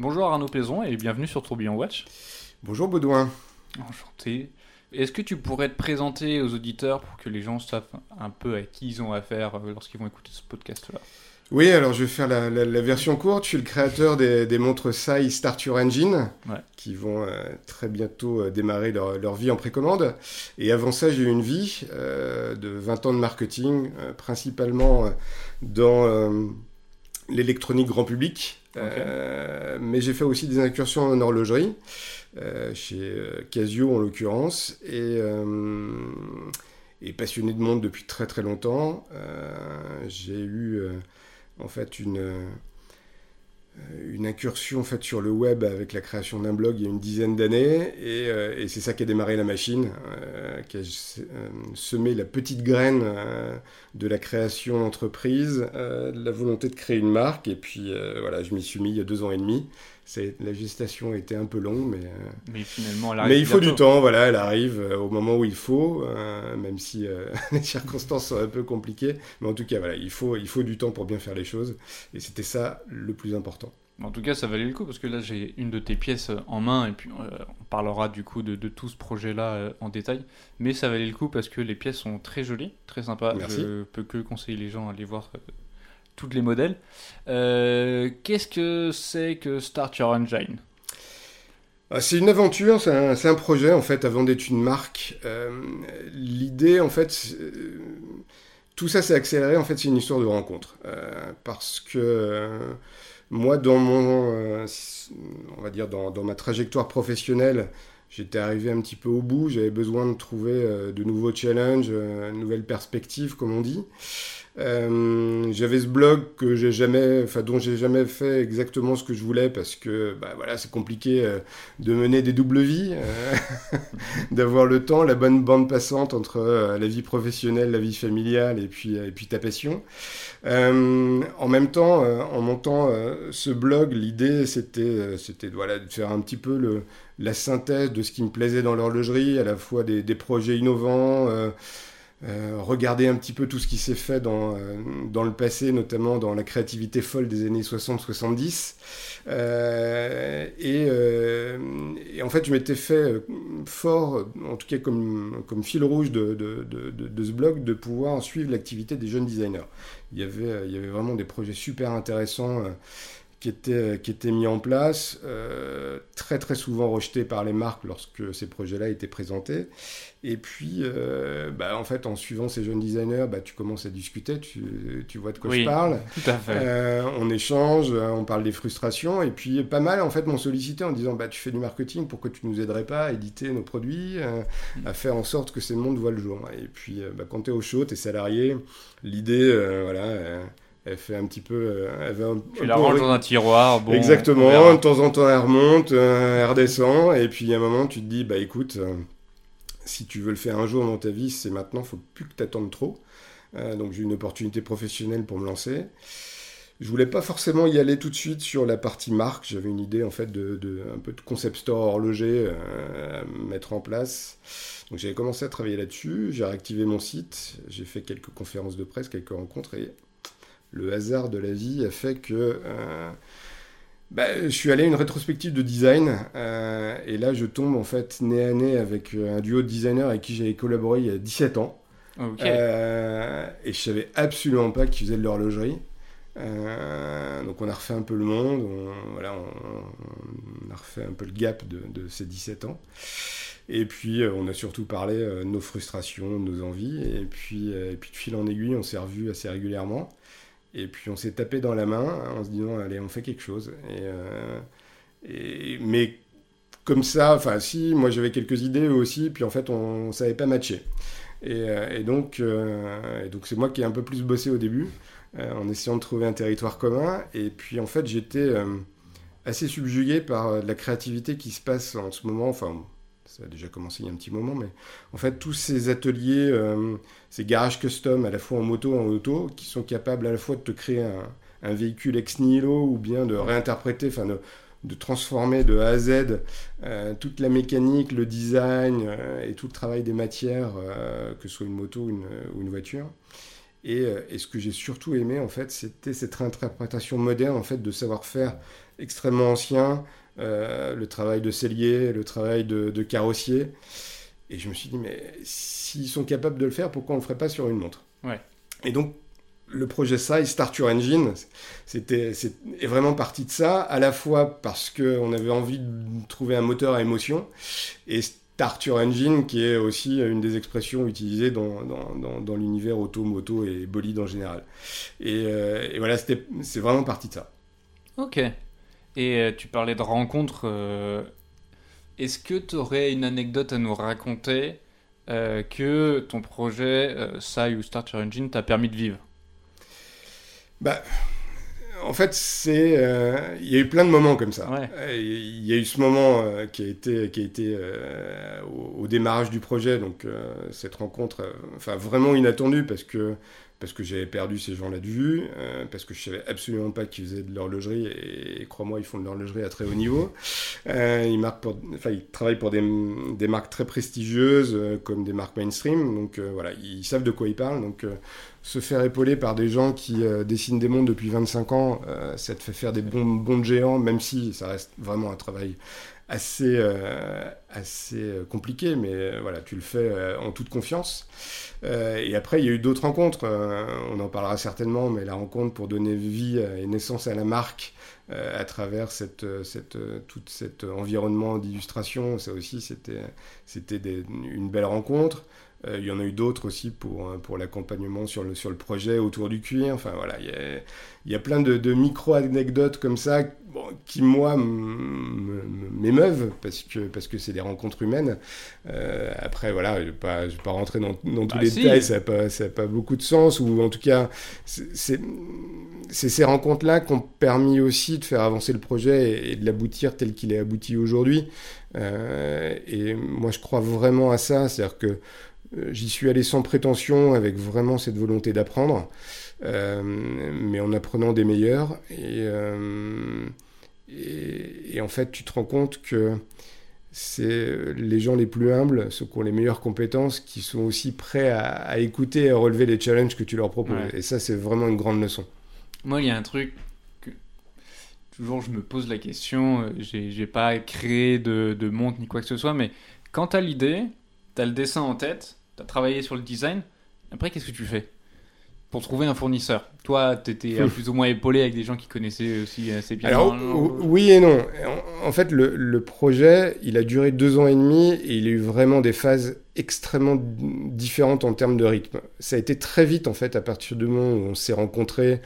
Bonjour Arnaud Pézon et bienvenue sur Tourbillon Watch. Bonjour Baudouin. Enchanté. Est-ce que tu pourrais te présenter aux auditeurs pour que les gens savent un peu à qui ils ont affaire euh, lorsqu'ils vont écouter ce podcast-là? Oui, alors je vais faire la, version courte. Je suis le créateur des, montres SAI Start Your Engine, qui vont euh, très bientôt euh, démarrer leur, vie en précommande. Et avant ça, j'ai eu une vie de 20 ans de marketing, principalement dans l'électronique grand public. Mais j'ai fait aussi des incursions en horlogerie. Euh, chez euh, Casio en l'occurrence, et, euh, et, passionné de monde depuis très très longtemps. J'ai eu en fait une une incursion en fait sur le web avec la création d'un blog il y a une dizaine d'années et, et c'est ça qui a démarré la machine, qui a semé la petite graine de la création d'entreprise, de la volonté de créer une marque et puis voilà je m'y suis mis il y a deux ans et demi la gestation était un peu longue, mais, euh, mais finalement, Mais il faut du temps, voilà, elle arrive euh, au moment où il faut, euh, même si les circonstances sont un peu compliquées. Mais en tout cas, voilà, il faut, il faut du temps pour bien faire les choses, et c'était ça le plus important. En tout cas, ça valait le coup parce que là, j'ai une de tes pièces en main et puis on parlera du coup de, tout ce projet-là en détail. Mais ça valait le coup parce que les pièces sont très jolies, très sympas. Merci. Je peux que conseiller les gens à aller voir toutes les modèles. Euh, qu'est-ce que c'est que Start Your Engine? Ah, c'est une aventure, c'est un, projet en fait avant d'être une marque. Euh, l'idée en fait, euh, tout ça s'est accéléré en fait, c'est une histoire de rencontre. parce que moi dans mon, on va dire dans, ma trajectoire professionnelle, j'étais arrivé un petit peu au bout, j'avais besoin de trouver de nouveaux challenges, de nouvelles perspectives comme on dit. Euh, j'avais ce blog que j'ai jamais, enfin dont j'ai jamais fait exactement ce que je voulais parce que bah, voilà c'est compliqué euh, de mener des doubles vies, euh, d'avoir le temps, la bonne bande passante entre la vie professionnelle, la vie familiale et puis et puis ta passion. en même temps, en montant ce blog, l'idée c'était c'était voilà de faire un petit peu la synthèse de ce qui me plaisait dans l'horlogerie, à la fois des projets innovants. Euh, regarder un petit peu tout ce qui s'est fait dans, euh, dans le passé, notamment dans la créativité folle des années 60-70. Euh, et, en fait, je m'étais fait fort, en tout cas comme, comme fil rouge de, de, de, de ce blog, de pouvoir suivre l'activité des jeunes designers. Il y avait, il y avait vraiment des projets super intéressants qui était, qui était mis en place, euh, très très souvent rejeté par les marques lorsque ces projets-là étaient présentés. Et puis, euh, bah, en fait, en suivant ces jeunes designers, bah, tu commences à discuter, tu, tu vois de quoi je parle. Tout à fait. Euh, on échange, on parle des frustrations. Et puis, pas mal, en fait, m'ont sollicité en disant bah, Tu fais du marketing, pourquoi tu nous aiderais pas à éditer nos produits, à faire en sorte que ces mondes voient le jour? Et puis, bah, quand tu es au chaud, tu es salarié, l'idée, voilà elle fait un petit peu. Euh, elle tu la ranges dans un tiroir. Bon, Exactement. De temps en temps, elle remonte, euh, elle redescend. Et puis, à un moment, tu te dis, bah écoute, euh, si tu veux le faire un jour dans ta vie, c'est maintenant. Faut plus que tu attendes trop. donc, j'ai une opportunité professionnelle pour me lancer. Je voulais pas forcément y aller tout de suite sur la partie marque. J'avais une idée en fait de, un peu de concept store horloger à mettre en place. Donc j'avais commencé à travailler là-dessus. J'ai réactivé mon site. J'ai fait quelques conférences de presse, quelques rencontres et le hasard de la vie a fait que euh, bah, je suis allé à une rétrospective de design euh, et là je tombe en fait nez à nez avec euh, un duo de designers avec qui j'avais collaboré il y a 17 ans. et je savais absolument pas qu'ils faisaient de l'horlogerie. donc on a refait un peu le monde, on, voilà, on, a refait un peu le gap de, de ces 17 ans. Et puis, on a surtout parlé de nos frustrations, de nos envies. Et puis, et puis, de fil en aiguille, on s'est revus assez régulièrement. Et puis on s'est tapé dans la main en se disant, allez, on fait quelque chose. Et, euh, et mais comme ça, enfin si, moi j'avais quelques idées aussi, puis en fait on ne savait pas matcher. Et, euh, et donc euh, donc c'est moi qui ai un peu plus bossé au début, en essayant de trouver un territoire commun. Et puis en fait j'étais assez subjugué par la créativité qui se passe en ce moment, enfin ça a déjà commencé il y a un petit moment, mais en fait, tous ces ateliers, euh, ces garages custom, à la fois en moto et en auto, qui sont capables à la fois de te créer un, véhicule ex nihilo ou bien de réinterpréter, enfin de, transformer de A à Z euh, toute la mécanique, le design euh, et tout le travail des matières, que ce soit une moto ou une, voiture. Et, ce que j'ai surtout aimé, en fait, c'était cette réinterprétation moderne, en fait, de savoir-faire extrêmement anciens, le travail de sellier, le travail de, de, carrossier. Et je me suis dit, mais s'ils sont capables de le faire, pourquoi on ne le ferait pas sur une montre? Ouais. Et donc, le projet SAI, Start Your Engine, c'était, est vraiment parti de ça, à la fois parce qu'on avait envie de trouver un moteur à émotion, et Start Your Engine, qui est aussi une des expressions utilisées dans, dans, dans, l'univers auto, moto et bolide en général. Et, euh, et voilà, c'est vraiment parti de ça. Ok. Et euh, tu parlais de rencontres. Euh, est-ce que tu aurais une anecdote à nous raconter que ton projet SAI ou Start Your Engine t'a permis de vivre? Bah, en fait, c'est, euh, il y a eu plein de moments comme ça. Il y a eu ce moment euh, qui a été, qui a été euh, au, au, démarrage du projet, donc cette rencontre, enfin vraiment inattendue parce que parce que j'avais perdu ces gens-là de vue, euh, parce que je savais absolument pas qu'ils faisaient de l'horlogerie, et, crois-moi, ils font de l'horlogerie à très haut niveau. Euh, ils, travaillent pour des, marques très prestigieuses, euh, comme des marques mainstream, donc voilà, ils savent de quoi ils parlent. Donc se faire épauler par des gens qui dessinent des mondes depuis 25 ans, ça te fait faire des bons, bons géants, même si ça reste vraiment un travail assez, euh, assez euh, compliqué, mais euh, voilà, tu le fais en toute confiance. et après, il y a eu d'autres rencontres, on en parlera certainement, mais la rencontre pour donner vie et naissance à la marque à travers cette, cette, tout cet environnement d'illustration, ça aussi, c'était, c'était une belle rencontre. il y en a eu d'autres aussi pour, pour l'accompagnement sur le, sur le projet autour du cuir. Enfin voilà, il y a, il y a plein de, de micro-anecdotes comme ça qui, moi, m'émeuvent parce que parce que c'est des rencontres humaines. Euh, après, voilà, je ne vais, pas, vais pas rentrer dans, dans tous bah, les détails, ça n'a pas, pas beaucoup de sens, ou en tout cas, c'est ces rencontres-là qui ont permis aussi de faire avancer le projet et, de l'aboutir tel qu'il est abouti aujourd'hui. Euh, et moi, je crois vraiment à ça, c'est-à-dire que euh, j'y suis allé sans prétention, avec vraiment cette volonté d'apprendre. Euh, mais en apprenant des meilleurs. Euh, et, et, en fait, tu te rends compte que c'est les gens les plus humbles, ceux qui ont les meilleures compétences, qui sont aussi prêts à, écouter et à relever les challenges que tu leur proposes. Et ça, c'est vraiment une grande leçon. Moi, il y a un truc que toujours je me pose la question, euh, j'ai pas créé de, de montre ni quoi que ce soit, mais quand tu as l'idée, tu as le dessin en tête, tu as travaillé sur le design, après, qu'est-ce que tu fais? Pour trouver un fournisseur Toi, tu étais euh, plus ou moins épaulé avec des gens qui connaissaient aussi assez bien. Alors, oui et non. En, fait, le, projet, il a duré deux ans et demi et il a eu vraiment des phases extrêmement différentes en termes de rythme. Ça a été très vite, en fait, à partir du moment où on s'est rencontrés.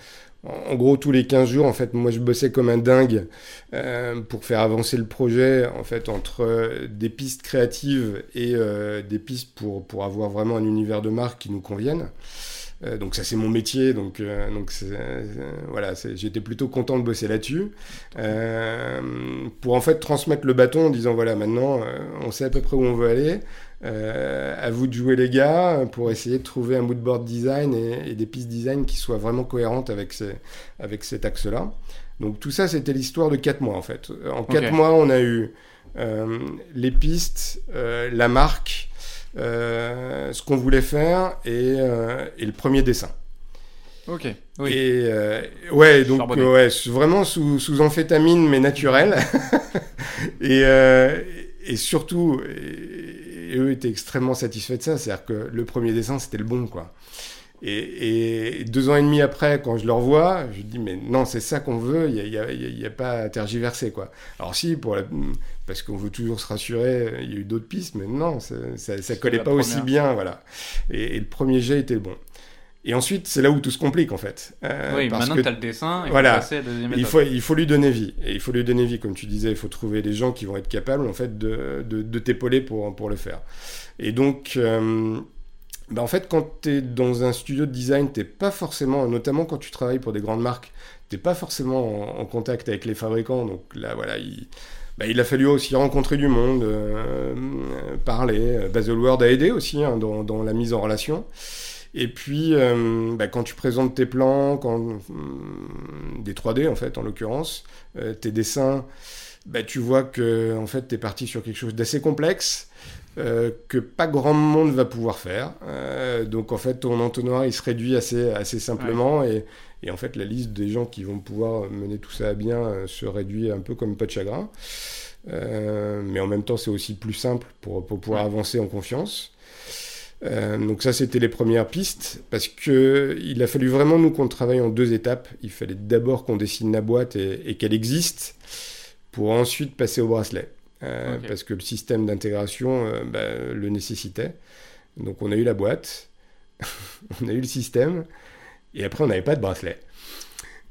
En gros, tous les 15 jours, en fait, moi, je bossais comme un dingue euh, pour faire avancer le projet, en fait, entre des pistes créatives et euh, des pistes pour, pour avoir vraiment un univers de marque qui nous convienne. Euh, donc ça c'est mon métier, donc, euh, donc euh, voilà, j'étais plutôt content de bosser là-dessus. pour en fait transmettre le bâton en disant voilà maintenant on sait à peu près où on veut aller. à vous de jouer les gars pour essayer de trouver un moodboard design et, des pistes design qui soient vraiment cohérentes avec, ces, avec cet axe-là. Donc tout ça c'était l'histoire de 4 mois en fait. En 4 mois on a eu les pistes, la marque, euh, ce qu'on voulait faire et, euh, et, le premier dessin. Ok. Oui. Et euh, ouais, donc ouais, vraiment sous, sous, amphétamine mais naturelle. et, et surtout, et, eux étaient extrêmement satisfaits de ça, c'est-à-dire que le premier dessin c'était le bon quoi. Et, deux ans et demi après, quand je le revois, je dis mais non, c'est ça qu'on veut, il n'y a, a, a, pas à tergiverser quoi. Alors si, pour parce qu'on veut toujours se rassurer, il y a eu d'autres pistes, mais non, ça, ça, collait pas aussi bien, voilà. Et, le premier jet était bon. Et ensuite, c'est là où tout se complique en fait. Euh, oui, maintenant que tu as le dessin, il voilà, faut il faut, il faut lui donner vie. Et il faut lui donner vie, comme tu disais, il faut trouver des gens qui vont être capables en fait de, de, de t'épauler pour, pour le faire. Et donc, euh, bah, en fait, quand tu es dans un studio de design, t'es pas forcément, notamment quand tu travailles pour des grandes marques, t'es pas forcément en, contact avec les fabricants. Donc là, voilà, il, bah, il a fallu aussi rencontrer du monde, euh, parler. Baselworld a aidé aussi hein, dans, dans, la mise en relation. Et puis, euh, bah, quand tu présentes tes plans, quand, euh, des 3D en fait, en l'occurrence, tes dessins, bah, tu vois que en fait, tu es parti sur quelque chose d'assez complexe. Euh, que pas grand monde va pouvoir faire. Euh, donc en fait, ton entonnoir, il se réduit assez, assez simplement et, Et en fait, la liste des gens qui vont pouvoir mener tout ça à bien se réduit un peu comme pas de chagrin. mais en même temps, c'est aussi plus simple pour, pour pouvoir avancer en confiance. Euh, donc ça, c'était les premières pistes, parce que il a fallu vraiment nous qu'on travaille en deux étapes. Il fallait d'abord qu'on dessine la boîte et, qu'elle existe, pour ensuite passer au bracelet, euh, parce que le système d'intégration euh, bah, le nécessitait. Donc on a eu la boîte, on a eu le système, et après on n'avait pas de bracelet.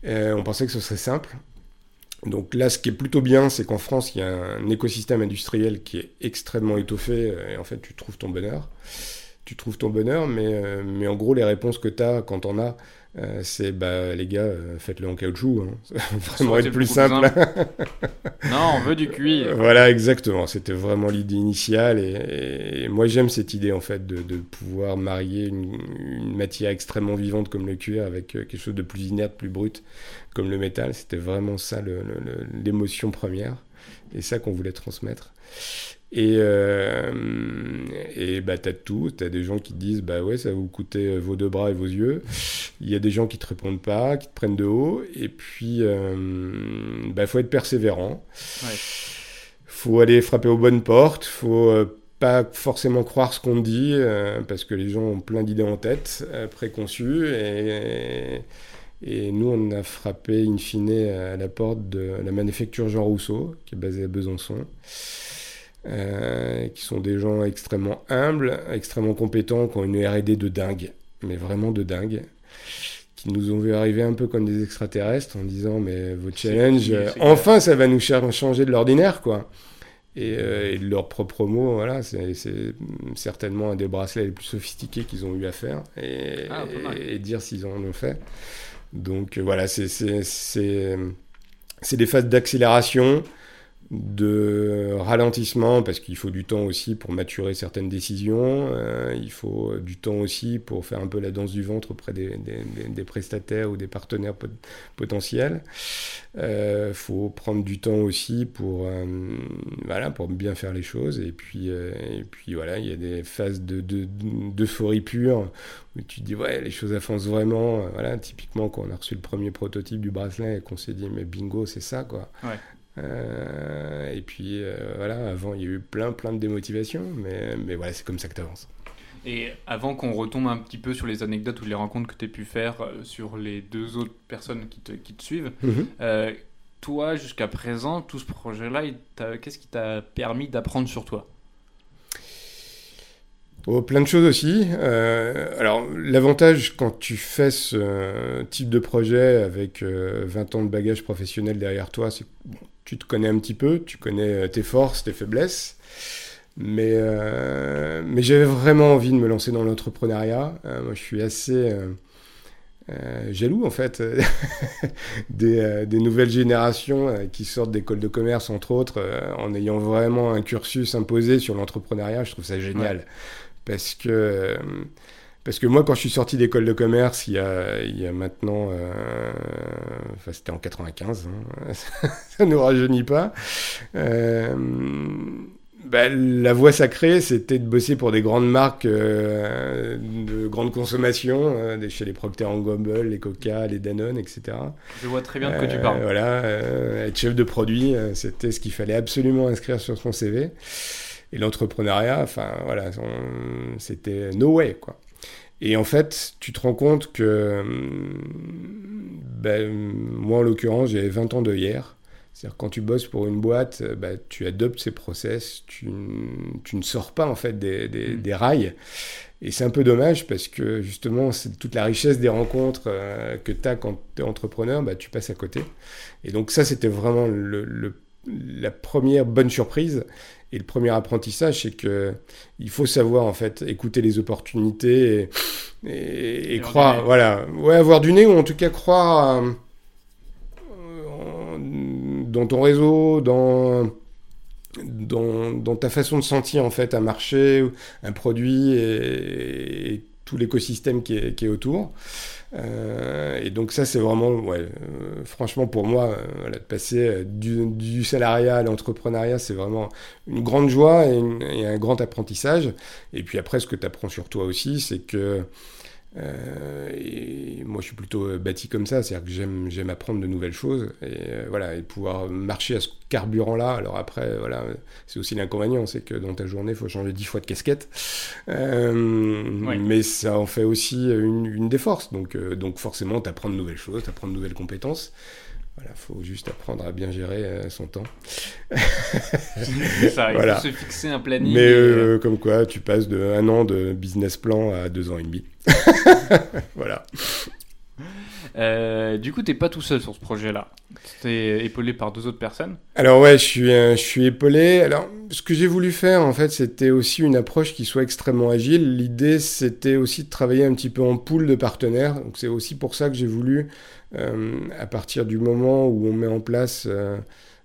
on pensait que ce serait simple. Donc là, ce qui est plutôt bien, c'est qu'en France, il y a un écosystème industriel qui est extrêmement étoffé, et en fait, tu trouves ton bonheur tu trouves ton bonheur, mais, euh, mais en gros, les réponses que tu as quand on a, euh, c'est bah les gars, euh, faites-le en caoutchouc. Hein. Ça va vraiment être plus simple. non, on veut du cuir. Voilà, exactement. C'était vraiment l'idée initiale. Et, moi, j'aime cette idée, en fait, de, de pouvoir marier une, une, matière extrêmement vivante comme le cuir avec quelque chose de plus inerte, plus brut comme le métal. C'était vraiment ça l'émotion première. Et ça qu'on voulait transmettre. Et, euh, et bah, t'as tout. T'as des gens qui te disent Bah ouais, ça va vous coûter euh, vos deux bras et vos yeux. Il y a des gens qui te répondent pas, qui te prennent de haut. Et puis, euh, bah, faut être persévérant. Ouais. Faut aller frapper aux bonnes portes. Faut euh, pas forcément croire ce qu'on dit, parce que les gens ont plein d'idées en tête, préconçues. Et, et nous, on a frappé in fine à la porte de la manufacture Jean Rousseau, qui est basée à Besançon. Euh, qui sont des gens extrêmement humbles, extrêmement compétents, qui ont une R&D de dingue, mais vraiment de dingue, qui nous ont vu arriver un peu comme des extraterrestres en disant mais votre challenge, enfin ça va nous changer de l'ordinaire quoi. Et, euh, de leurs propres mots, voilà, c'est certainement un des bracelets les plus sophistiqués qu'ils ont eu à faire et, ah, et dire s'ils en ont fait. Donc voilà, c'est des phases d'accélération de ralentissement parce qu'il faut du temps aussi pour maturer certaines décisions, euh, il faut du temps aussi pour faire un peu la danse du ventre auprès des, prestataires ou des partenaires potentiels. Il euh, faut prendre du temps aussi pour, euh, pour bien faire les choses et puis, et puis voilà, il y a des phases d'euphorie de, pure où tu te dis ouais les choses avancent vraiment, voilà, typiquement quand on a reçu le premier prototype du bracelet et qu'on s'est dit mais bingo c'est ça quoi. Euh, et puis euh, voilà, avant il y a eu plein plein de démotivations, mais, mais voilà, c'est comme ça que tu avances. Et avant qu'on retombe un petit peu sur les anecdotes ou les rencontres que tu as pu faire euh, sur les deux autres personnes qui te, qui te suivent, mhm. toi jusqu'à présent, tout ce projet-là, qu'est-ce qui t'a permis d'apprendre sur toi? Oh, plein de choses aussi. alors, l'avantage quand tu fais ce type de projet avec 20 ans de bagage professionnel derrière toi, c'est bon, tu te connais un petit peu, tu connais euh, tes forces, tes faiblesses. Mais, euh, mais j'avais vraiment envie de me lancer dans l'entrepreneuriat. Euh, moi, je suis assez jaloux, en fait, des, des, nouvelles générations qui sortent d'écoles de commerce, entre autres, en ayant vraiment un cursus imposé sur l'entrepreneuriat. Je trouve ça génial. Parce que parce que moi, quand je suis sorti d'école de commerce, il y a, il y a maintenant, euh, enfin c'était en 95, hein, ça ne nous rajeunit pas. Euh, bah, la voie sacrée, c'était de bosser pour des grandes marques euh, de grande consommation, euh, chez les Procter Gamble, les Coca, les Danone, etc. Je vois très bien de quoi tu parles. Voilà, être chef de produit, c'était ce qu'il fallait absolument inscrire sur son CV. Et l'entrepreneuriat, enfin voilà, c'était no way, quoi. Et en fait, tu te rends compte que ben, moi, en l'occurrence, j'avais 20 ans de hier. C'est-à-dire quand tu bosses pour une boîte, ben, tu adoptes ces process, tu, tu, ne sors pas en fait des, des, mm. des rails. Et c'est un peu dommage parce que justement, c'est toute la richesse des rencontres euh, que tu as quand tu es entrepreneur, ben, tu passes à côté. Et donc ça, c'était vraiment le, le, la première bonne surprise. Et le premier apprentissage, c'est que il faut savoir en fait écouter les opportunités et, croire, voilà, ouais, avoir du nez ou en tout cas croire euh, dans ton réseau, dans, dans, ta façon de sentir en fait un marché, un produit et, tout l'écosystème qui est, qui est autour. Euh, et donc ça, c'est vraiment, ouais, euh, franchement, pour moi, euh, de passer du, du, salariat à l'entrepreneuriat, c'est vraiment une grande joie et, un grand apprentissage. Et puis après, ce que tu apprends sur toi aussi, c'est que Euh, et moi, je suis plutôt euh, bâti comme ça, c'est-à-dire que j'aime, j'aime apprendre de nouvelles choses et euh, voilà, et pouvoir marcher à ce carburant-là. Alors après, voilà, c'est aussi l'inconvénient, c'est que dans ta journée, il faut changer dix fois de casquette, mais ça en fait aussi une, une des forces. Donc, donc forcément, tu apprends de nouvelles choses, tu apprends de nouvelles compétences. Voilà, faut juste apprendre à bien gérer euh, son temps. ça, il faut se fixer un planning. Mais euh, comme quoi, tu passes de un an de business plan à deux ans et demi. voilà. Euh, du coup, tu n'es pas tout seul sur ce projet-là. Tu es épaulé par deux autres personnes. Alors ouais, je suis, je suis épaulé. Alors, ce que j'ai voulu faire, en fait, c'était aussi une approche qui soit extrêmement agile. L'idée, c'était aussi de travailler un petit peu en pool de partenaires. Donc, c'est aussi pour ça que j'ai voulu euh, à partir du moment où on met en place euh,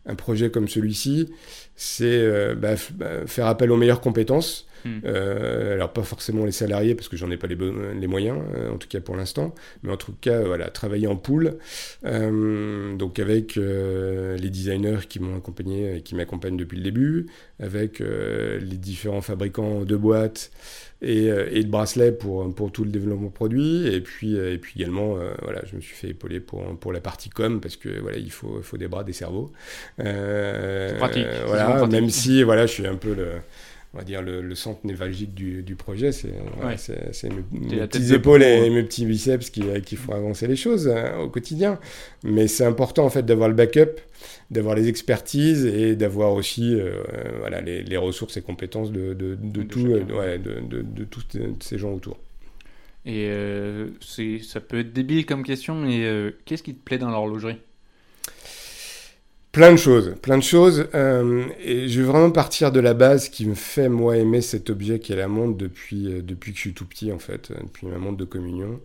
un projet comme celui-ci, c'est euh, bah, bah, faire appel aux meilleures compétences. Hmm. alors pas forcément les salariés parce que j'en ai pas les, les moyens, en tout cas pour l'instant, mais en tout cas voilà travailler en pool, donc avec les designers qui m'ont accompagné et qui m'accompagnent depuis le début, avec les différents fabricants de boîtes et, euh, et, de bracelets pour, pour tout le développement produit. Et puis, euh, et puis également, euh, voilà, je me suis fait épauler pour, pour la partie com parce que voilà, il faut, il faut des bras, des cerveaux. Euh, pratique. voilà, même si voilà, je suis un peu le on va dire le, centre névralgique du, du projet, c'est mes, mes petites épaules et mes petits biceps qui, qui font avancer les choses au quotidien. Mais c'est important en fait d'avoir le backup d'avoir les expertises et d'avoir aussi euh, voilà, les, les, ressources et compétences de, de, de, tout, euh, ouais, de, de, tous ces gens autour. Et euh, ça peut être débile comme question, mais qu'est-ce qui te plaît dans l'horlogerie? Plein de choses, plein de choses. et je vais vraiment partir de la base qui me fait, moi, aimer cet objet qui est la montre depuis, depuis que je suis tout petit, en fait, depuis ma montre de communion.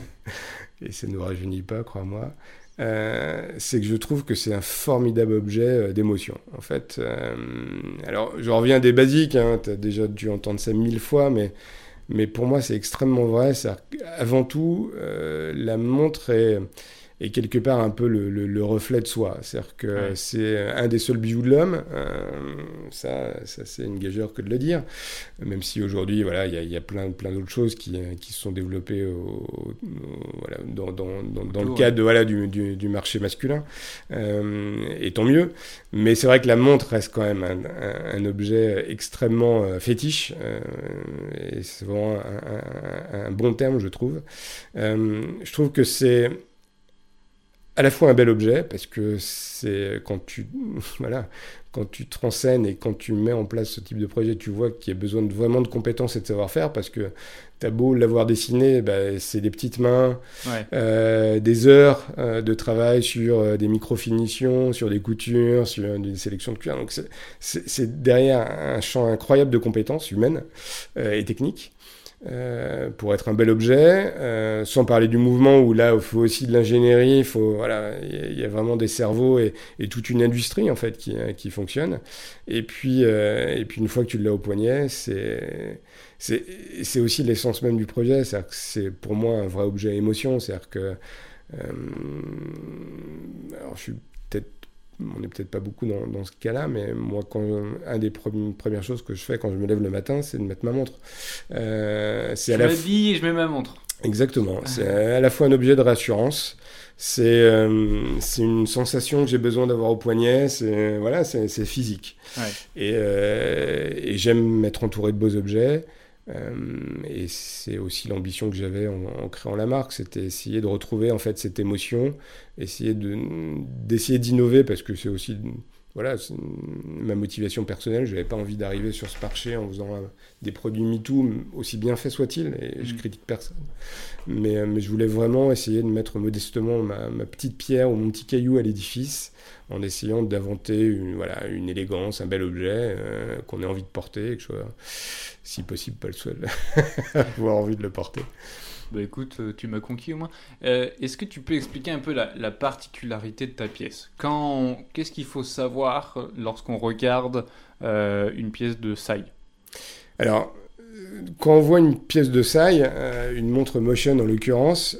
et ça ne nous rajeunit pas, crois-moi. Euh, c'est que je trouve que c'est un formidable objet euh, d'émotion. En fait, euh, alors je reviens des basiques, hein, tu as déjà dû entendre ça mille fois, mais, mais pour moi c'est extrêmement vrai. Avant tout, la montre est et quelque part un peu le, le, reflet de soi. C'est-à-dire que c'est un des seuls bijoux de l'homme. Euh, ça, ça c'est une gageure que de le dire. Même si aujourd'hui, voilà, il y, y, a plein, plein d'autres choses qui, qui se sont développées au, voilà, dans, dans, dans, le cadre voilà, du, du, du marché masculin. Euh, et tant mieux. Mais c'est vrai que la montre reste quand même un, un, objet extrêmement euh, fétiche. Et c'est vraiment un, un, bon terme, je trouve. Je trouve que c'est à la fois un bel objet, parce que c'est quand tu, voilà, quand tu te renseignes et quand tu mets en place ce type de projet, tu vois qu'il y a besoin de, vraiment de compétences et de savoir-faire, parce que tu as beau l'avoir dessiné, bah, c'est des petites mains, euh, des heures euh, de travail sur euh, des micro-finitions, sur des coutures, sur des sélections de cuir. Donc c'est derrière un champ incroyable de compétences humaines et techniques. Euh, pour être un bel objet, euh, sans parler du mouvement où là il faut aussi de l'ingénierie, il voilà, il y, a vraiment des cerveaux et, toute une industrie en fait qui, qui fonctionne. Et puis euh, et puis une fois que tu l'as au poignet, c'est c'est aussi l'essence même du projet, c'est-à-dire que c'est pour moi un vrai objet émotion, c'est-à-dire que alors je suis on n'est peut-être pas beaucoup dans, ce cas-là, mais moi, quand, un des premières choses que je fais quand je me lève le matin, c'est de mettre ma montre. Euh, je m'habille et je mets ma montre. Exactement. C'est à la fois un objet de rassurance. C'est euh, une sensation que j'ai besoin d'avoir au poignet. C'est voilà, c'est physique. Et, euh, et j'aime m'être entouré de beaux objets. Euh, et c'est aussi l'ambition que j'avais en, créant la marque, c'était essayer de retrouver en fait cette émotion, essayer de d'essayer d'innover parce que c'est aussi voilà ma motivation personnelle. Je n'avais pas envie d'arriver sur ce marché en faisant des produits MeToo aussi bien faits soient-ils, et je mm. critique personne. Mais, euh, mais, je voulais vraiment essayer de mettre modestement ma, ma petite pierre ou mon petit caillou à l'édifice en essayant d'inventer une, voilà, une élégance, un bel objet euh, qu'on ait envie de porter et que je sois, si possible, pas le seul à avoir envie de le porter. Bah écoute, euh, tu m'as conquis au moins. Euh, est-ce que tu peux expliquer un peu la, la particularité de ta pièce? Qu'est-ce qu'il faut savoir lorsqu'on regarde une pièce de Sai Alors, quand on voit une pièce de Sai, une montre Motion en l'occurrence,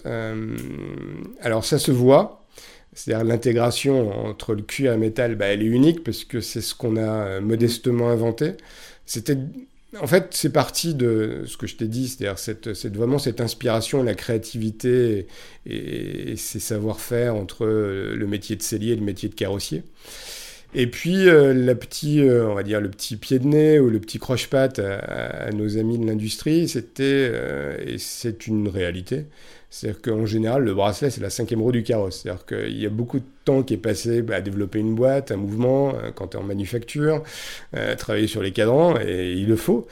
alors ça se voit, c'est-à-dire l'intégration entre le cuir et le métal, bah, elle est unique parce que c'est ce qu'on a euh, modestement inventé. C'était en fait, c'est parti de ce que je t'ai dit, c'est-à-dire cette, vraiment cette inspiration, la créativité et, ces savoir-faire entre le métier de cellier et le métier de carrossier. Et puis, euh, petit, euh, on va dire le petit pied de nez ou le petit croche-patte à, nos amis de l'industrie, c'était, euh, et c'est une réalité, c'est-à-dire qu'en général, le bracelet, c'est la cinquième roue du carrosse. C'est-à-dire qu'il y a beaucoup de temps qui est passé à développer une boîte, un mouvement, quand tu es en manufacture, travailler sur les cadrans, et il le faut.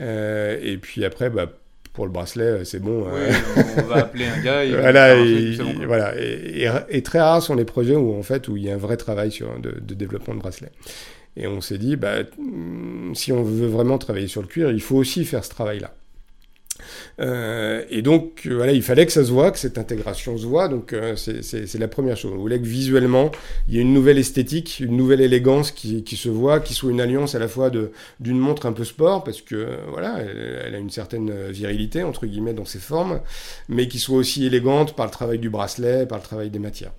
et puis après, bah, pour le bracelet, euh, c'est bon. Euh. on va appeler un gars. Et voilà, et, voilà. Et, très rares sont les projets où en fait où il y a un vrai travail sur de, de développement de bracelet. Et on s'est dit, bah, hmm, si on veut vraiment travailler sur le cuir, il faut aussi faire ce travail-là. Euh, et donc, euh, voilà, il fallait que ça se voit, que cette intégration se voit. Donc, euh, c'est la première chose. On voulait que visuellement, il y ait une nouvelle esthétique, une nouvelle élégance qui, qui se voit, qui soit une alliance à la fois d'une montre un peu sport, parce que, voilà, elle, a une certaine virilité, entre guillemets, dans ses formes, mais qui soit aussi élégante par le travail du bracelet, par le travail des matières.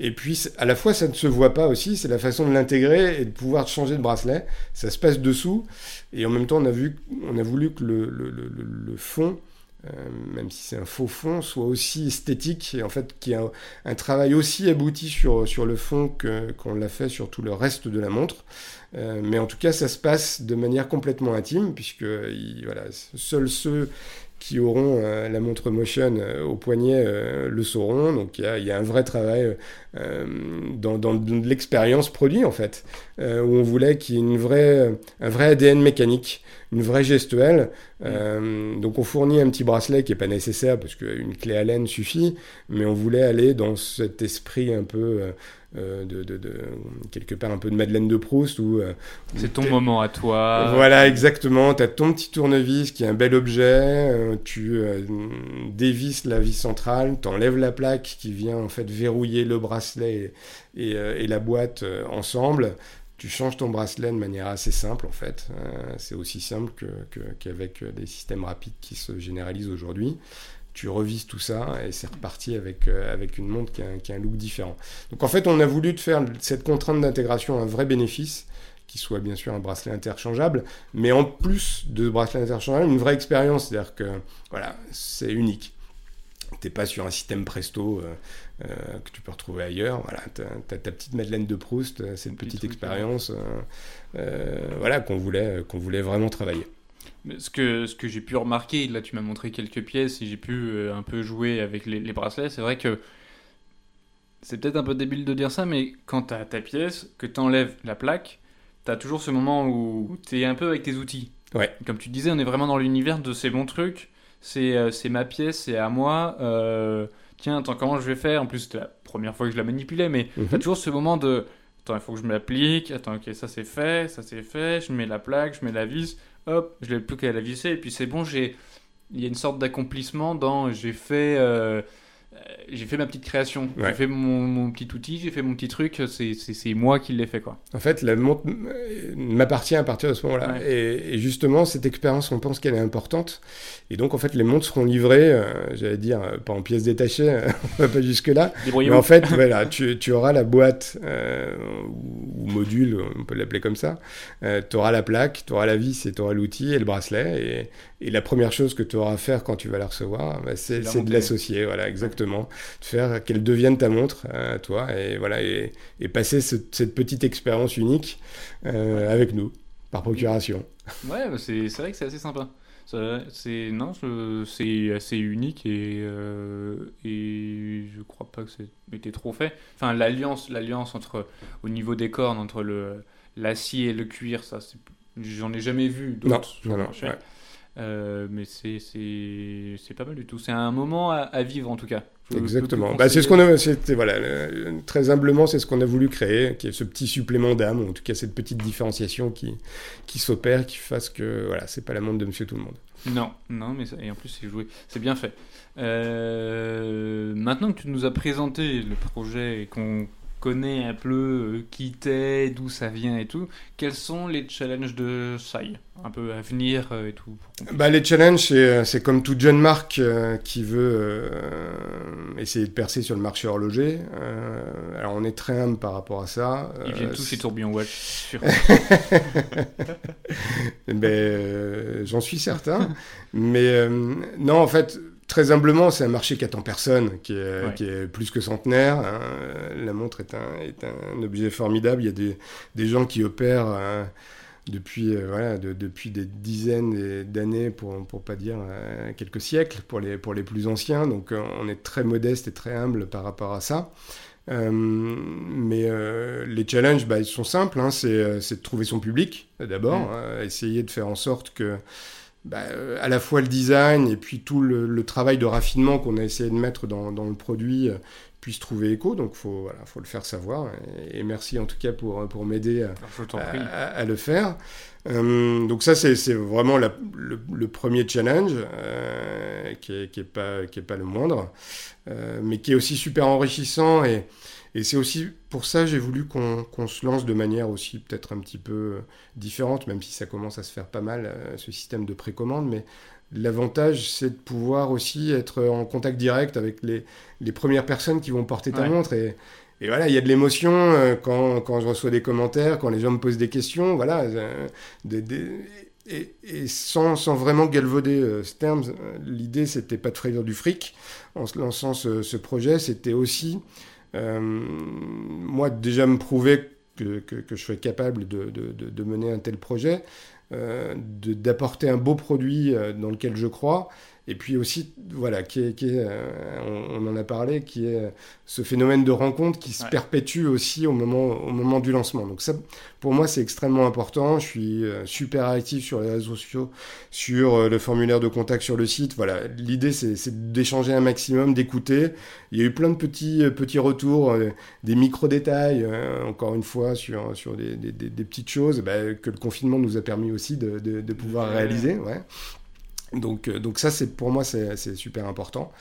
Et puis, à la fois, ça ne se voit pas aussi, c'est la façon de l'intégrer et de pouvoir changer de bracelet. Ça se passe dessous, et en même temps, on a, vu, on a voulu que le, fond, euh, même si c'est un faux fond, soit aussi esthétique, et en fait, qu'il y a un, travail aussi abouti sur, sur le fond qu'on l'a fait sur tout le reste de la montre. Euh, mais en tout cas, ça se passe de manière complètement intime, puisque voilà, seuls ceux qui auront euh, la montre Motion euh, au poignet euh, le sauront. Donc il y, a, un vrai travail dans, dans, l'expérience produit en fait, où on voulait qu'il y ait une vraie, un vrai ADN mécanique, une vraie gestuelle. donc on fournit un petit bracelet qui n'est pas nécessaire parce qu'une clé à laine suffit, mais on voulait aller dans cet esprit un peu euh, de, quelque part un peu de Madeleine de Proust. Où, euh, c'est ton moment à toi. Voilà, exactement. Tu as ton petit tournevis qui est un bel objet. Euh, tu dévisses la vis centrale, tu enlèves la plaque qui vient en fait verrouiller le bracelet et, la boîte ensemble tu changes ton bracelet de manière assez simple en fait. c'est aussi simple qu'avec que, des systèmes rapides qui se généralisent aujourd'hui tu revises tout ça et c'est reparti avec, euh, avec une montre qui a, qui a, un look différent. Donc en fait, on a voulu faire cette contrainte d'intégration un vrai bénéfice, qui soit bien sûr un bracelet interchangeable, mais en plus de bracelet interchangeable, une vraie expérience, c'est-à-dire que voilà, c'est unique. T'es pas sur un système presto euh, euh, que tu peux retrouver ailleurs. Voilà, tu as, ta petite Madeleine de Proust, c'est une petite expérience voilà, qu'on voulait, qu'on voulait vraiment travailler. Ce que, ce que j'ai pu remarquer, là tu m'as montré quelques pièces et j'ai pu euh, un peu jouer avec les, bracelets, c'est vrai que c'est peut-être un peu débile de dire ça, mais quand tu as ta pièce, que tu enlèves la plaque, tu as toujours ce moment où tu es un peu avec tes outils. Ouais. Comme tu disais, on est vraiment dans l'univers de ces bons trucs, c'est euh, ma pièce, c'est à moi. Euh, tiens, attends, comment je vais faire? En plus, c'était la première fois que je la manipulais, mais mhm. tu as toujours ce moment de attends, il faut que je me l'applique, attends, ok, ça c'est fait, ça c'est fait, je mets la plaque, je mets la vis hop, je n'ai plus qu'à la visser, et puis c'est bon, j'ai il y a une sorte d'accomplissement dans j'ai fait euh, j'ai fait ma petite création, j'ai fait mon, petit outil, j'ai fait mon petit truc, c'est moi qui l'ai fait quoi. En fait, la montre m'appartient à partir de ce moment-là. Et, justement, cette expérience, on pense qu'elle est importante. Et donc, en fait, les montres seront livrées, euh, j'allais dire, euh, pas en pièces détachées, on va pas jusque-là. Mais en fait, voilà, tu, tu, auras la boîte ou, module, on peut l'appeler comme ça. tu auras la plaque, tu auras la vis et tu auras l'outil et le bracelet. Et, et, la première chose que tu auras à faire quand tu vas la recevoir, bah, c'est de l'associer. Voilà, exactement de faire qu'elle devienne ta montre à toi et voilà et, passer cette petite expérience unique euh, avec nous par procuration. Ouais, bah, c'est vrai que c'est assez sympa. C'est non, c'est assez unique et euh, et je crois pas que c'était trop fait. Enfin, l'alliance, l'alliance entre au niveau des cornes entre le l'acier et le cuir, ça, j'en ai jamais vu d'autres. Non, non, euh, mais c'est pas mal du tout. C'est un moment à, vivre en tout cas. Exactement. Bah, c'est ce qu'on a. Voilà, très humblement, c'est ce qu'on a voulu créer, qui est ce petit supplément d'âme, en tout cas cette petite différenciation qui, qui s'opère, qui fasse que voilà, c'est pas la montre de Monsieur Tout le Monde. Non, non, mais et en plus c'est joué, c'est bien fait. Euh, maintenant que tu nous as présenté le projet et qu'on connais un peu euh, qui t'es, d'où ça vient et tout. Quels sont les challenges de Sai Un peu à venir euh, et tout bah, Les challenges, c'est comme toute jeune marque qui veut essayer de percer sur le marché horloger. alors on est très humble par rapport à ça. Ils viennent tous chez Tourbillon Watch, ben, J'en suis certain. Mais non, en fait très humblement, c'est un marché qui attend personne, qui est, plus que centenaire. Hein. La montre est un, objet formidable. Il y a des, gens qui opèrent euh, depuis, euh, voilà, depuis des dizaines d'années, pour ne pas dire euh, quelques siècles, pour les, pour les plus anciens. Donc on est très modeste et très humble par rapport à ça. mais les challenges, bah, ils sont simples. Hein. c'est de trouver son public, d'abord. Mm. essayer de faire en sorte que bah, euh, à la fois le design et puis tout le, travail de raffinement qu'on a essayé de mettre dans, le produit euh, puisse trouver écho. Donc, il faut, voilà, faut le faire savoir. Et, merci en tout cas pour, pour m'aider à, le faire. Euh, donc, ça, c'est vraiment le, le, premier challenge qui n'est qui est pas, qui est pas le moindre, mais qui est aussi super enrichissant et et c'est aussi pour ça j'ai voulu qu'on se lance de manière aussi peut-être un petit peu euh, différente, même si ça commence à se faire pas mal, euh, ce système de précommande. Mais l'avantage, c'est de pouvoir aussi être en contact direct avec les, les premières personnes qui vont porter ta montre. Et, et, voilà, il y a de l'émotion euh, quand, quand, je reçois des commentaires, quand les gens me posent des questions. Voilà. et, et, sans, sans, vraiment galvauder euh, ce terme, l'idée, c'était pas de frayeur du fric. En se lançant ce, ce projet, c'était aussi moi, déjà me prouver que, que, je suis capable de, de, de, mener un tel projet, euh, d'apporter un beau produit euh, dans lequel je crois, et puis aussi, voilà, qui est, qui est on, en a parlé, qui est ce phénomène de rencontre qui se perpétue aussi au moment, au moment du lancement. Donc ça, pour moi, c'est extrêmement important. Je suis euh, super actif sur les réseaux sociaux, sur euh, le formulaire de contact sur le site. Voilà, l'idée, c'est d'échanger un maximum, d'écouter. Il y a eu plein de petits, euh, petits retours, des micro-détails, encore une fois, sur, sur des, des, des petites choses bah, que le confinement nous a permis aussi de, de, de pouvoir réaliser. Ouais. Donc, donc ça, c'est pour moi, c'est super important.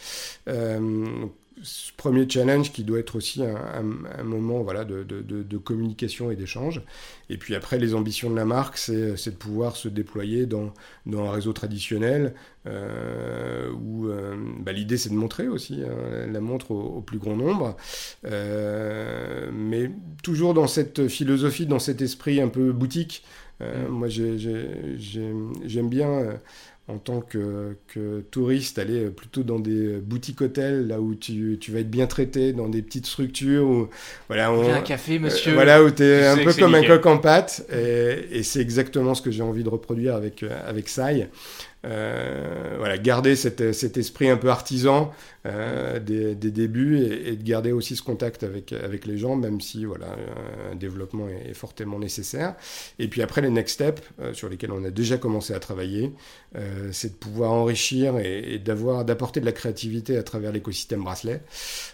Euh, ce premier challenge qui doit être aussi un, moment voilà, de, de, communication et d'échange. Et puis après, les ambitions de la marque, c'est de pouvoir se déployer dans, dans un réseau traditionnel euh, où euh, bah, l'idée c'est de montrer aussi hein, la montre au, plus grand nombre. Euh, mais toujours dans cette philosophie, dans cet esprit un peu boutique. Mm. Moi, j'aime bien en tant que, touriste, aller plutôt dans des boutiques hôtels, là où tu, vas être bien traité, dans des petites structures. Où, voilà, on, un café, monsieur. voilà, où tu es un peu comme un coq en pâte. Et, et c'est exactement ce que j'ai envie de reproduire avec, avec Sai. Euh, voilà, garder cet, cet, esprit un peu artisan euh, des, des, débuts et, de garder aussi ce contact avec, avec les gens, même si voilà, un développement est, fortement nécessaire. Et puis après, les next steps euh, sur lesquels on a déjà commencé à travailler, c'est de pouvoir enrichir et, d'avoir, d'apporter de la créativité à travers l'écosystème bracelet.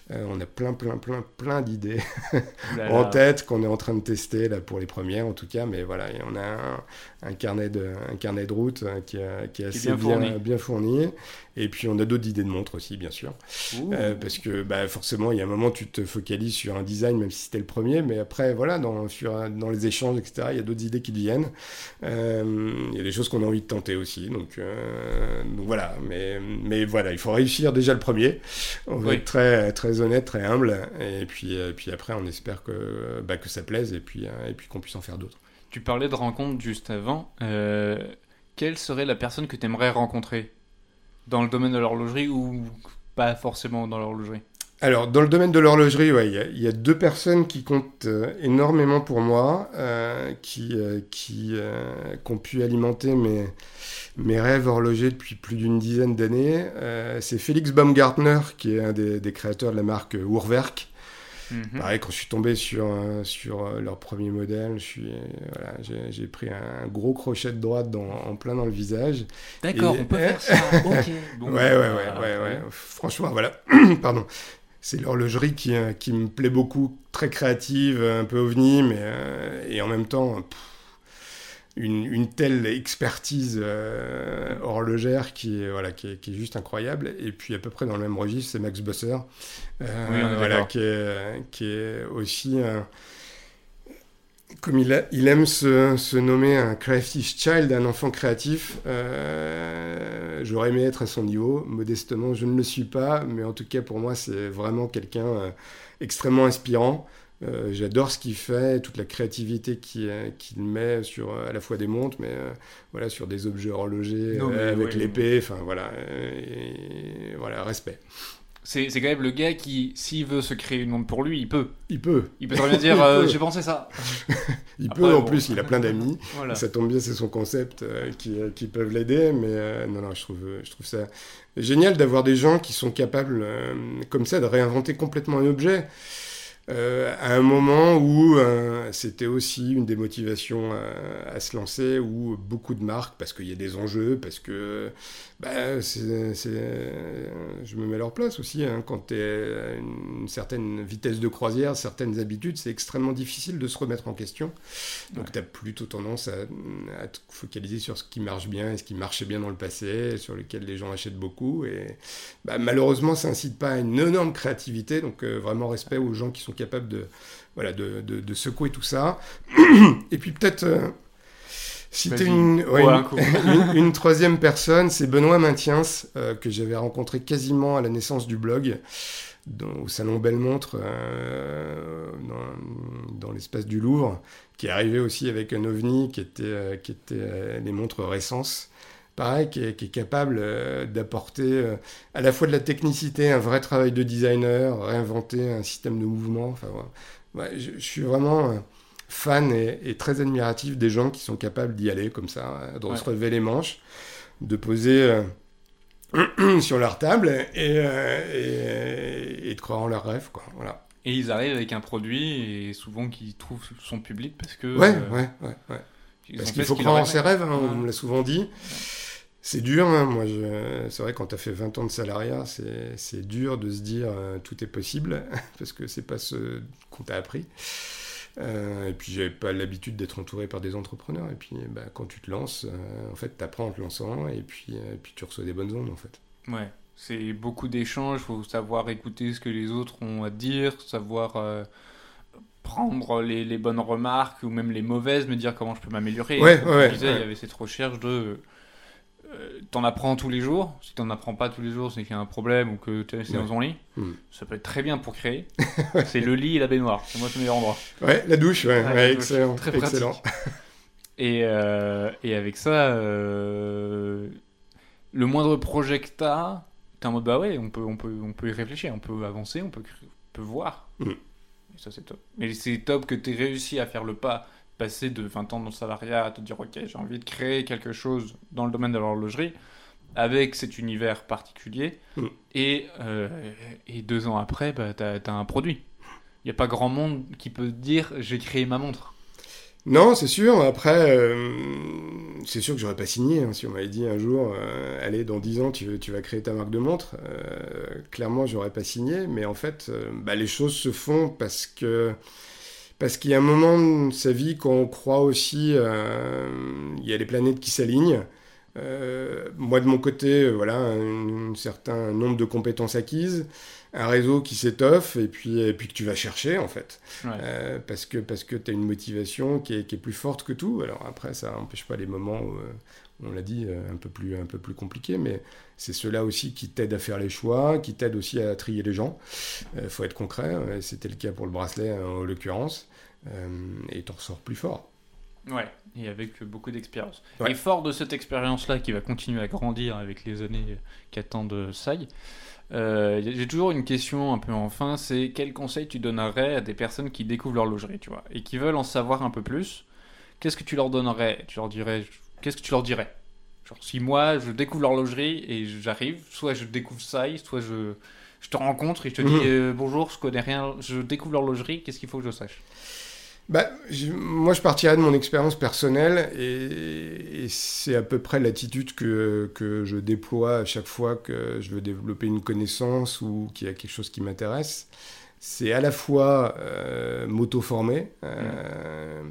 on a plein, plein, plein, plein d'idées en tête qu'on est en train de tester là pour les premières en tout cas, mais voilà, on a un, un carnet de, un carnet de route qui, qui est assez bien, fourni. Et puis on a d'autres idées de montres aussi, bien sûr. Euh, parce que bah, forcément, il y a un moment, tu te focalises sur un design, même si c'était le premier. Mais après, voilà, dans, dans les échanges, etc., il y a d'autres idées qui viennent. Euh, il y a des choses qu'on a envie de tenter aussi. Donc, euh, donc, voilà. Mais, mais voilà, il faut réussir déjà le premier. On va être très, très honnête, très humble. Et puis, puis après, on espère que, bah, que ça plaise et puis, et puis qu'on puisse en faire d'autres. Tu parlais de rencontres juste avant. quelle serait la personne que tu aimerais rencontrer? Dans le domaine de l'horlogerie ou pas forcément dans l'horlogerie alors, dans le domaine de l'horlogerie, il y, a deux personnes qui comptent euh, énormément pour moi, euh, qui, euh, qui, ont pu alimenter mes, mes rêves horlogers depuis plus d'une dizaine d'années. c'est Félix Baumgartner, qui est un des, des créateurs de la marque Uhrwerk, Mhm. Pareil, quand je suis tombé sur, euh, sur euh, leur premier modèle, je suis, euh, voilà, j'ai pris un gros crochet de droite dans, en plein dans le visage. D'accord, on peut faire ça. ok. ouais, ouais, ouais, ouais, ouais, Franchement, voilà. Pardon. C'est l'horlogerie qui, qui me plaît beaucoup, très créative, un peu ovni, mais et en même temps, une, telle expertise horlogère qui est, voilà, qui est, qui, est, juste incroyable. Et puis à peu près dans le même registre, c'est Max Busser, voilà, qui, est, qui est aussi comme il, il aime se, nommer un creative child, un enfant créatif, euh, j'aurais aimé être à son niveau. Modestement, je ne le suis pas, mais en tout cas pour moi, c'est vraiment quelqu'un euh, extrêmement inspirant. Euh, j'adore ce qu'il fait, toute la créativité qu'il met sur à la fois des montres, mais voilà sur des objets horlogers avec l'épée. Enfin voilà, voilà respect. C'est, quand même le gars qui, s'il veut se créer une montre pour lui, il peut. Il peut. Il peut très bien dire euh, j'ai pensé ça. il peut, en plus, il a plein d'amis. Ça tombe bien, c'est son concept euh, qui, euh, qui, peuvent l'aider. Mais non, non, je trouve, je trouve ça génial d'avoir des gens qui sont capables, comme ça, de réinventer complètement un objet. Euh, à un moment où euh, c'était aussi une des motivations euh, à se lancer, où beaucoup de marques, parce qu'il y a des enjeux, parce que bah, je me mets à leur place aussi, hein, quand tu es à une certaine vitesse de croisière, certaines habitudes, c'est extrêmement difficile de se remettre en question. Donc tu as plutôt tendance à, te focaliser sur ce qui marche bien et ce qui marchait bien dans le passé, sur lequel les gens achètent beaucoup. Et bah, malheureusement, ça incite pas à une énorme créativité, donc vraiment respect aux gens qui sont capable de, voilà, de, de, secouer tout ça. Et puis peut-être euh, citer une, une, troisième personne, c'est Benoît Maintiens, euh, que j'avais rencontré quasiment à la naissance du blog. au salon Bellemontre, euh, dans, l'espace du Louvre, qui est arrivé aussi avec un ovni qui était, euh, qui était les montres Récence pareil, qui est, capable euh, d'apporter euh, à la fois de la technicité, un vrai travail de designer, réinventer un système de mouvement. Enfin, je, suis vraiment euh, fan et, très admiratif des gens qui sont capables d'y aller comme ça, de se relever les manches, de poser sur leur table et, et, de croire en leurs rêves. Quoi. Voilà. Et ils arrivent avec un produit et souvent qu'ils trouvent son public parce que. Ouais, ouais, ouais. Parce qu'il faut croire en ses rêves, hein, on me l'a souvent dit. C'est dur, hein. moi c'est vrai quand tu as fait 20 ans de salariat, c'est dur de se dire euh, tout est possible, parce que c'est pas ce qu'on t'a appris. Euh, et puis j'avais pas l'habitude d'être entouré par des entrepreneurs, et puis bah, quand tu te lances, euh, en fait tu apprends en te lançant, et puis, puis tu reçois des bonnes ondes en fait. Ouais, c'est beaucoup d'échanges, il faut savoir écouter ce que les autres ont à dire, savoir prendre les, les, bonnes remarques ou même les mauvaises, me dire comment je peux m'améliorer. Ouais, ouais, il y avait cette recherche de euh, t'en apprends tous les jours. Si t'en apprends pas tous les jours, c'est qu'il y a un problème ou que tu es dans ton lit. Hmm. Ça peut être très bien pour créer. c'est le lit et la baignoire. C'est moi, le meilleur endroit. Ouais, la douche, ouais, excellent. Très excellent. et, euh, et avec ça, euh, le moindre projet que t'as, t'es en mode bah ouais, on peut, on, peut, on peut y réfléchir, on peut avancer, on peut, on peut voir. Hmm. Et ça, c'est top. Mais c'est top que t'aies réussi à faire le pas passer de 20 ans dans le salariat à te dire ok j'ai envie de créer quelque chose dans le domaine de l'horlogerie avec cet univers particulier mm. et, euh, et, deux ans après bah, tu as, un produit. Il n'y a pas grand monde qui peut dire j'ai créé ma montre. Non, c'est sûr. Après, euh, c'est sûr que j'aurais pas signé. Hein, si on m'avait dit un jour, euh, allez, dans 10 ans, tu, tu, vas créer ta marque de montre, clairement, j'aurais pas signé. Mais en fait, bah, les choses se font parce que parce qu'il y a un moment de sa vie quand on croit aussi, euh, il y a les planètes qui s'alignent. Euh, moi, de mon côté, euh, voilà, un, certain nombre de compétences acquises, un réseau qui s'étoffe, et puis, et puis que tu vas chercher, en fait. parce que, parce que tu as une motivation qui est, qui est, plus forte que tout. Alors après, ça n'empêche pas les moments où, on l'a dit, un peu plus, un peu plus compliqué, mais c'est cela aussi qui t'aide à faire les choix, qui t'aide aussi à trier les gens. Il faut être concret, c'était le cas pour le bracelet en l'occurrence. Euh, et t'en ressors plus fort. Ouais, et avec beaucoup d'expérience. Et fort de cette expérience-là qui va continuer à grandir avec les années qu'attendent SAI, euh, j'ai toujours une question un peu enfin, c'est quel conseil tu donnerais à des personnes qui découvrent l'horlogerie, tu vois, et qui veulent en savoir un peu plus? Qu'est-ce que tu leur donnerais? Tu leur dirais, qu'est-ce que tu leur dirais? Genre, si moi je découvre l'horlogerie et j'arrive, soit je découvre SAI, soit je, je te rencontre et je te dis mhm. euh, bonjour, je connais rien, je découvre l'horlogerie, qu'est-ce qu'il faut que je sache? Bah, moi, je partirais de mon expérience personnelle et, c'est à peu près l'attitude que, que, je déploie à chaque fois que je veux développer une connaissance ou qu'il y a quelque chose qui m'intéresse. C'est à la fois euh, m'auto-former euh,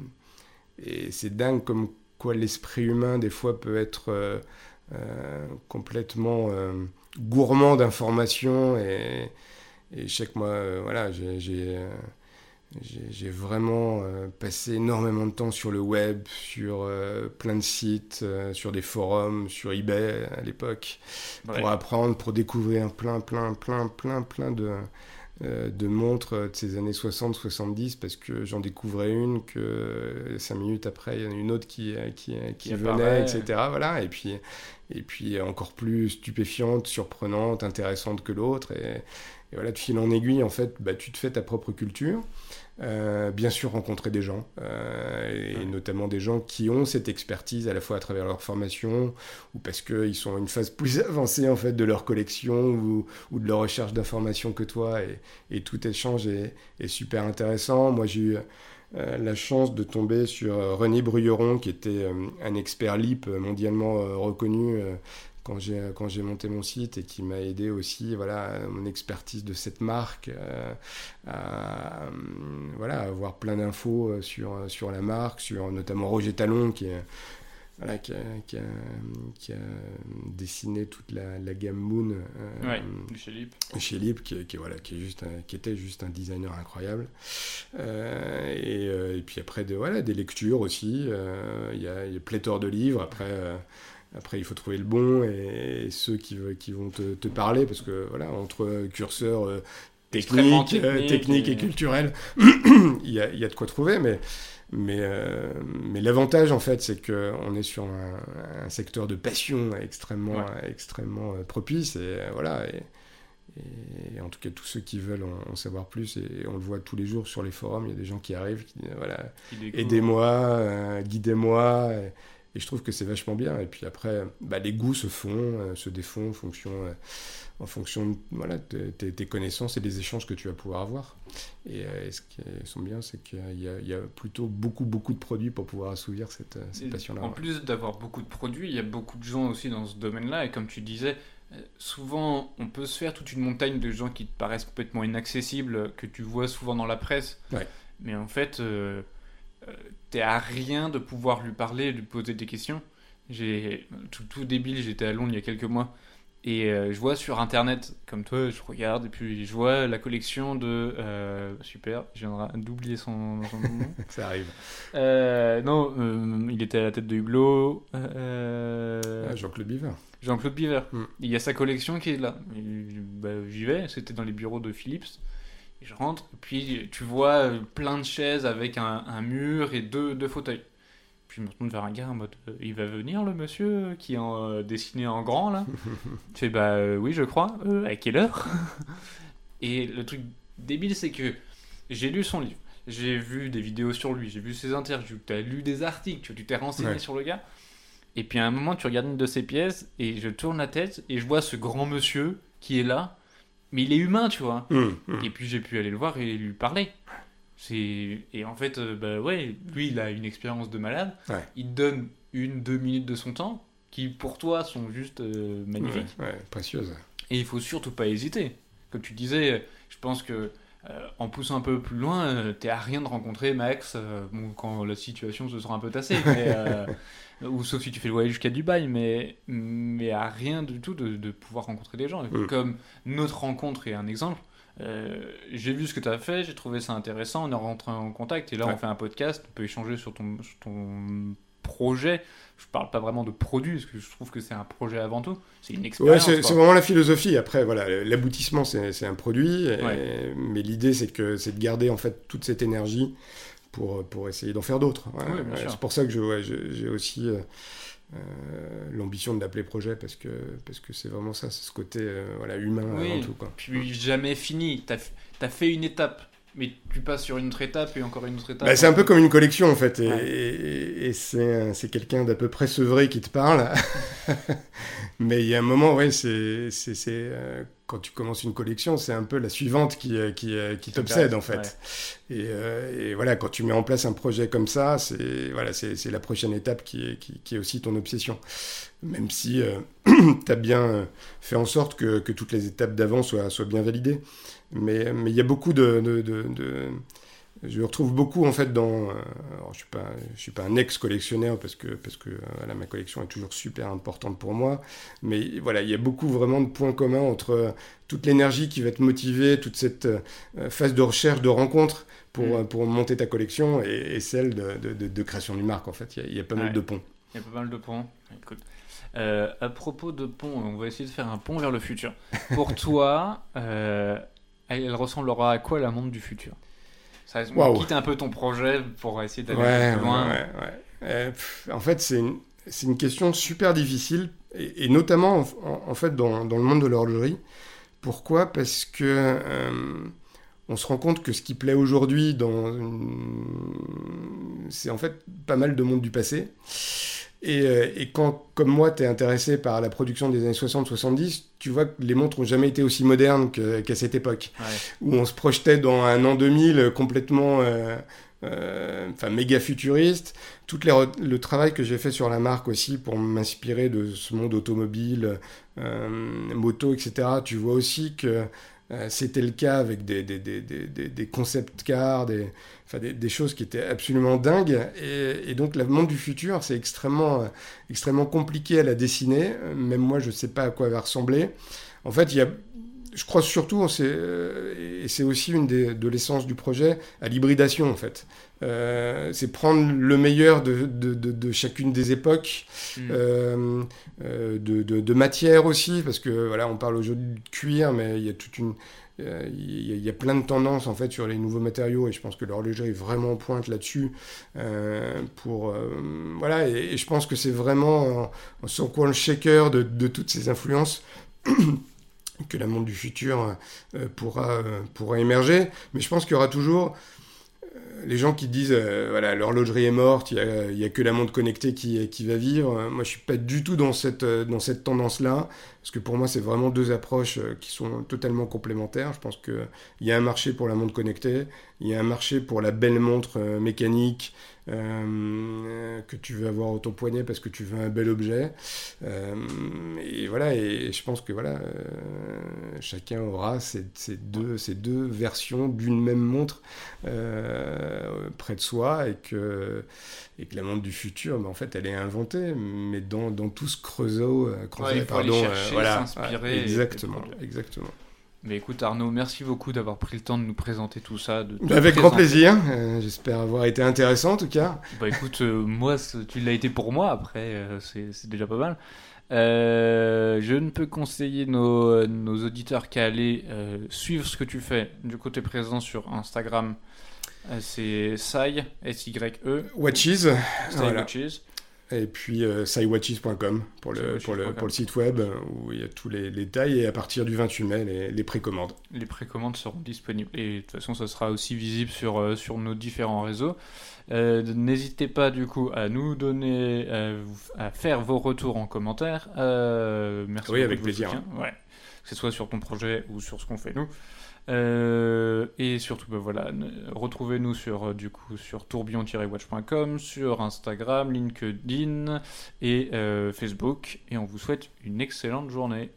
et c'est dingue comme quoi l'esprit humain des fois peut être complètement gourmand d'informations et, et chaque mois, voilà, j'ai j'ai vraiment euh, passé énormément de temps sur le web, sur euh, plein de sites, euh, sur des forums, sur eBay à l'époque, pour apprendre, pour découvrir plein, plein, plein, plein, plein de, de montres de ces années 60-70, parce que j'en découvrais une, que cinq minutes après, il y en a une autre qui, qui, qui, venait, etc. Voilà, et puis, et puis encore plus stupéfiante, surprenante, intéressante que l'autre. Et, et voilà, de fil en aiguille, en fait, bah, tu te fais ta propre culture. Euh, bien sûr, rencontrer des gens, euh, et notamment des gens qui ont cette expertise à la fois à travers leur formation, ou parce qu'ils sont à une phase plus avancée en fait de leur collection ou, ou de leur recherche d'informations que toi, et, et, tout échange est, est super intéressant. Moi, j'ai eu la chance de tomber sur René Bruyéron, qui était un expert LIP mondialement reconnu quand j'ai quand j'ai monté mon site et qui m'a aidé aussi voilà mon expertise de cette marque euh, à voilà avoir plein d'infos euh, sur sur la marque sur notamment Roger Talon qui est voilà, qui, a, qui, a, dessiné toute la, la gamme Moon euh, chez Lip, chez Lip qui, qui, voilà, qui, est juste qui était juste un designer incroyable. et, et, puis après, de, voilà, des lectures aussi. Il y, a, il y a pléthore de livres. Après, après, il faut trouver le bon et, ceux qui, qui vont te, te, parler, parce que voilà, entre curseurs euh, techniques, euh, technique, et, culturels, il, y a, il y, a, de quoi trouver, mais, mais, euh, mais l'avantage, en fait, c'est qu'on est sur un, secteur de passion extrêmement, extrêmement propice, et voilà. Et, et, en tout cas, tous ceux qui veulent en, savoir plus, et on le voit tous les jours sur les forums, il y a des gens qui arrivent, qui disent voilà, aidez-moi, guidez-moi. Et je trouve que c'est vachement bien. Et puis après, bah, les goûts se font, euh, se défont en fonction, euh, en fonction de voilà, tes, connaissances et des échanges que tu vas pouvoir avoir. Et, euh, ce qui sont bien, c'est qu'il y, y, a plutôt beaucoup, beaucoup de produits pour pouvoir assouvir cette, cette passion-là. En plus d'avoir beaucoup de produits, il y a beaucoup de gens aussi dans ce domaine-là. Et comme tu disais, souvent, on peut se faire toute une montagne de gens qui te paraissent complètement inaccessibles, que tu vois souvent dans la presse. Mais en fait t'es à rien de pouvoir lui parler, de lui poser des questions. J'ai tout, tout débile, j'étais à Londres il y a quelques mois et euh, je vois sur internet, comme toi, je regarde et puis je vois la collection de. Euh, super, je viendrai d'oublier son, nom. Ça arrive. Euh, non, il était à la tête de Hublot. Ah, Jean-Claude Biver. Jean-Claude Biver. Hmm. Il y a sa collection qui est là. Bah, j'y vais, c'était dans les bureaux de Philips je rentre, et puis tu vois euh, plein de chaises avec un, mur et deux, deux, fauteuils. Puis je me retourne vers un gars en mode euh, Il va venir le monsieur qui est euh, dessiné en grand là? Tu fais Bah oui, je crois. à quelle heure? Et le truc débile, c'est que j'ai lu son livre, j'ai vu des vidéos sur lui, j'ai vu ses interviews, tu as lu des articles, tu t'es renseigné sur le gars. Et puis à un moment, tu regardes une de ses pièces et je tourne la tête et je vois ce grand monsieur qui est là mais il est humain, tu vois. Mmh, mmh. Et puis j'ai pu aller le voir et lui parler. C'est et en fait, euh, bah ouais, lui il a une expérience de malade. Il donne une, deux minutes de son temps qui pour toi sont juste euh, magnifiques. Ouais, précieuses. Et il faut surtout pas hésiter. Comme tu disais, je pense que euh, en poussant un peu plus loin, t'es à rien de rencontrer Max bon, quand la situation se sera un peu tassée. Mais, ou sauf si tu fais le voyage jusqu'à Dubaï, mais, mais à rien du tout de, de pouvoir rencontrer des gens. Mm. Comme notre rencontre est un exemple, euh, j'ai vu ce que tu as fait, j'ai trouvé ça intéressant, on est rentré en contact, et là on fait un podcast, on peut échanger sur ton, ton projet. Je parle pas vraiment de produit, parce que je trouve que c'est un projet avant tout. C'est une expérience. Ouais, c'est vraiment la philosophie. Après, voilà, l'aboutissement, c'est un produit. mais l'idée, c'est que c'est de garder en fait toute cette énergie pour, pour essayer d'en faire d'autres. c'est pour ça que j'ai aussi euh, euh, l'ambition de l'appeler projet, parce que c'est parce que vraiment ça, c'est ce côté euh, voilà, humain avant tout. Quoi. Puis jamais fini, tu as, as, fait une étape. Mais tu passes sur une autre étape et encore une autre étape. Bah, c'est un peu comme une collection en fait. Et, et, c'est quelqu'un d'à peu près sevré qui te parle. Mais il y a un moment, ouais, c'est quand tu commences une collection, c'est un peu la suivante qui, euh, qui, euh, qui t'obsède en fait. Et, euh, et, voilà, quand tu mets en place un projet comme ça, c'est voilà, c'est la prochaine étape qui est, qui, qui, est aussi ton obsession. Même si tu as bien fait en sorte que, que toutes les étapes d'avant soient, soient, bien validées. Mais il y a beaucoup de, de, de, je retrouve beaucoup en fait dans. alors je suis pas, je suis pas un ex collectionneur parce que parce que voilà, ma collection est toujours super importante pour moi, mais voilà, il y a beaucoup vraiment de points communs entre toute l'énergie qui va te motiver, toute cette phase de recherche, de rencontre pour, mm. pour monter ta collection et, celle de, de, de, création d'une marque en fait. Il y a, il y a pas mal de ponts. Il y a pas mal de ponts. Écoute. Euh, à propos de pont, on va essayer de faire un pont vers le futur. Pour toi, euh, elle ressemblera à quoi la monde du futur? Ça wow. quitte un peu ton projet pour essayer d'aller plus loin. Ouais, euh, en fait, c'est une, une, question super difficile, et, notamment en, fait dans, dans, le monde de l'horlogerie. Pourquoi? Parce que euh, on se rend compte que ce qui plaît aujourd'hui, dans c'est en fait pas mal de monde du passé. Euh, et, quand, comme moi, tu es intéressé par la production des années 60-70, tu vois que les montres n'ont jamais été aussi modernes qu'à cette époque, où on se projetait dans un an 2000 complètement, euh, euh, enfin méga futuriste. Tout le travail que j'ai fait sur la marque aussi pour m'inspirer de ce monde automobile, moto, etc. Tu vois aussi que c'était le cas avec des, des, des, des concept cars, des, enfin, des, choses qui étaient absolument dingues. Et, donc, le monde du futur, c'est extrêmement, euh, extrêmement compliqué à la dessiner. Même moi, je ne sais pas à quoi elle va ressembler. En fait, il y a, je crois surtout, euh, et c'est aussi une des, de l'essence du projet, à l'hybridation, en fait. Euh, c'est prendre le meilleur de, de, de, chacune des époques, mm. de, de, matière aussi, parce que voilà, on parle aujourd'hui de cuir, mais il y a toute une, euh, il y, a plein de tendances en fait sur les nouveaux matériaux et je pense que l'horlogerie est vraiment en pointe là-dessus. Euh, pour euh, voilà et, je pense que c'est vraiment en, coin le shaker de, de, toutes ces influences. Que la monde du futur pourra, pourra émerger. Mais je pense qu'il y aura toujours les gens qui disent voilà l'horlogerie est morte, il n'y a, que la montre connectée qui, va vivre. Moi, je suis pas du tout dans cette, tendance-là. Parce que pour moi, c'est vraiment deux approches euh, qui sont totalement complémentaires. Je pense qu'il y a un marché pour la montre connectée, il y a un marché pour la belle montre euh, mécanique euh, que tu veux avoir au ton poignet parce que tu veux un bel objet. et voilà, et je pense que voilà, chacun aura ces, deux, ces deux versions d'une même montre près de soi et que, et que la montre du futur, ben, en fait, elle est inventée, mais dans, dans tout ce creusot, pardon, voilà, s'inspirer. exactement, exactement. Mais écoute Arnaud, merci beaucoup d'avoir pris le temps de nous présenter tout ça. De Avec grand plaisir. Euh, j'espère avoir été intéressant en tout cas. Bah écoute, euh, moi tu l'as été pour moi. Après, euh, c'est déjà pas mal. je ne peux conseiller nos, nos auditeurs qu'à aller suivre ce que tu fais du côté présent sur Instagram. c'est Sai, S-Y-E. Watches. Watches. Et puis euh, pour le, pour, le, pour le site web où il y a tous les, détails. Et à partir du 28 mai, les, les précommandes. Les précommandes seront disponibles. Et de toute façon, ça sera aussi visible sur, euh, sur nos différents réseaux. Euh, n'hésitez pas du coup à nous donner, euh, à faire vos retours en commentaire. merci. Oui, avec plaisir. Ouais. Que ce soit sur ton projet ou sur ce qu'on fait nous. Euh, et surtout, voilà, retrouvez-nous sur, euh, du coup, sur tourbillon-watch.com, sur Instagram, LinkedIn et euh, Facebook. Et on vous souhaite une excellente journée.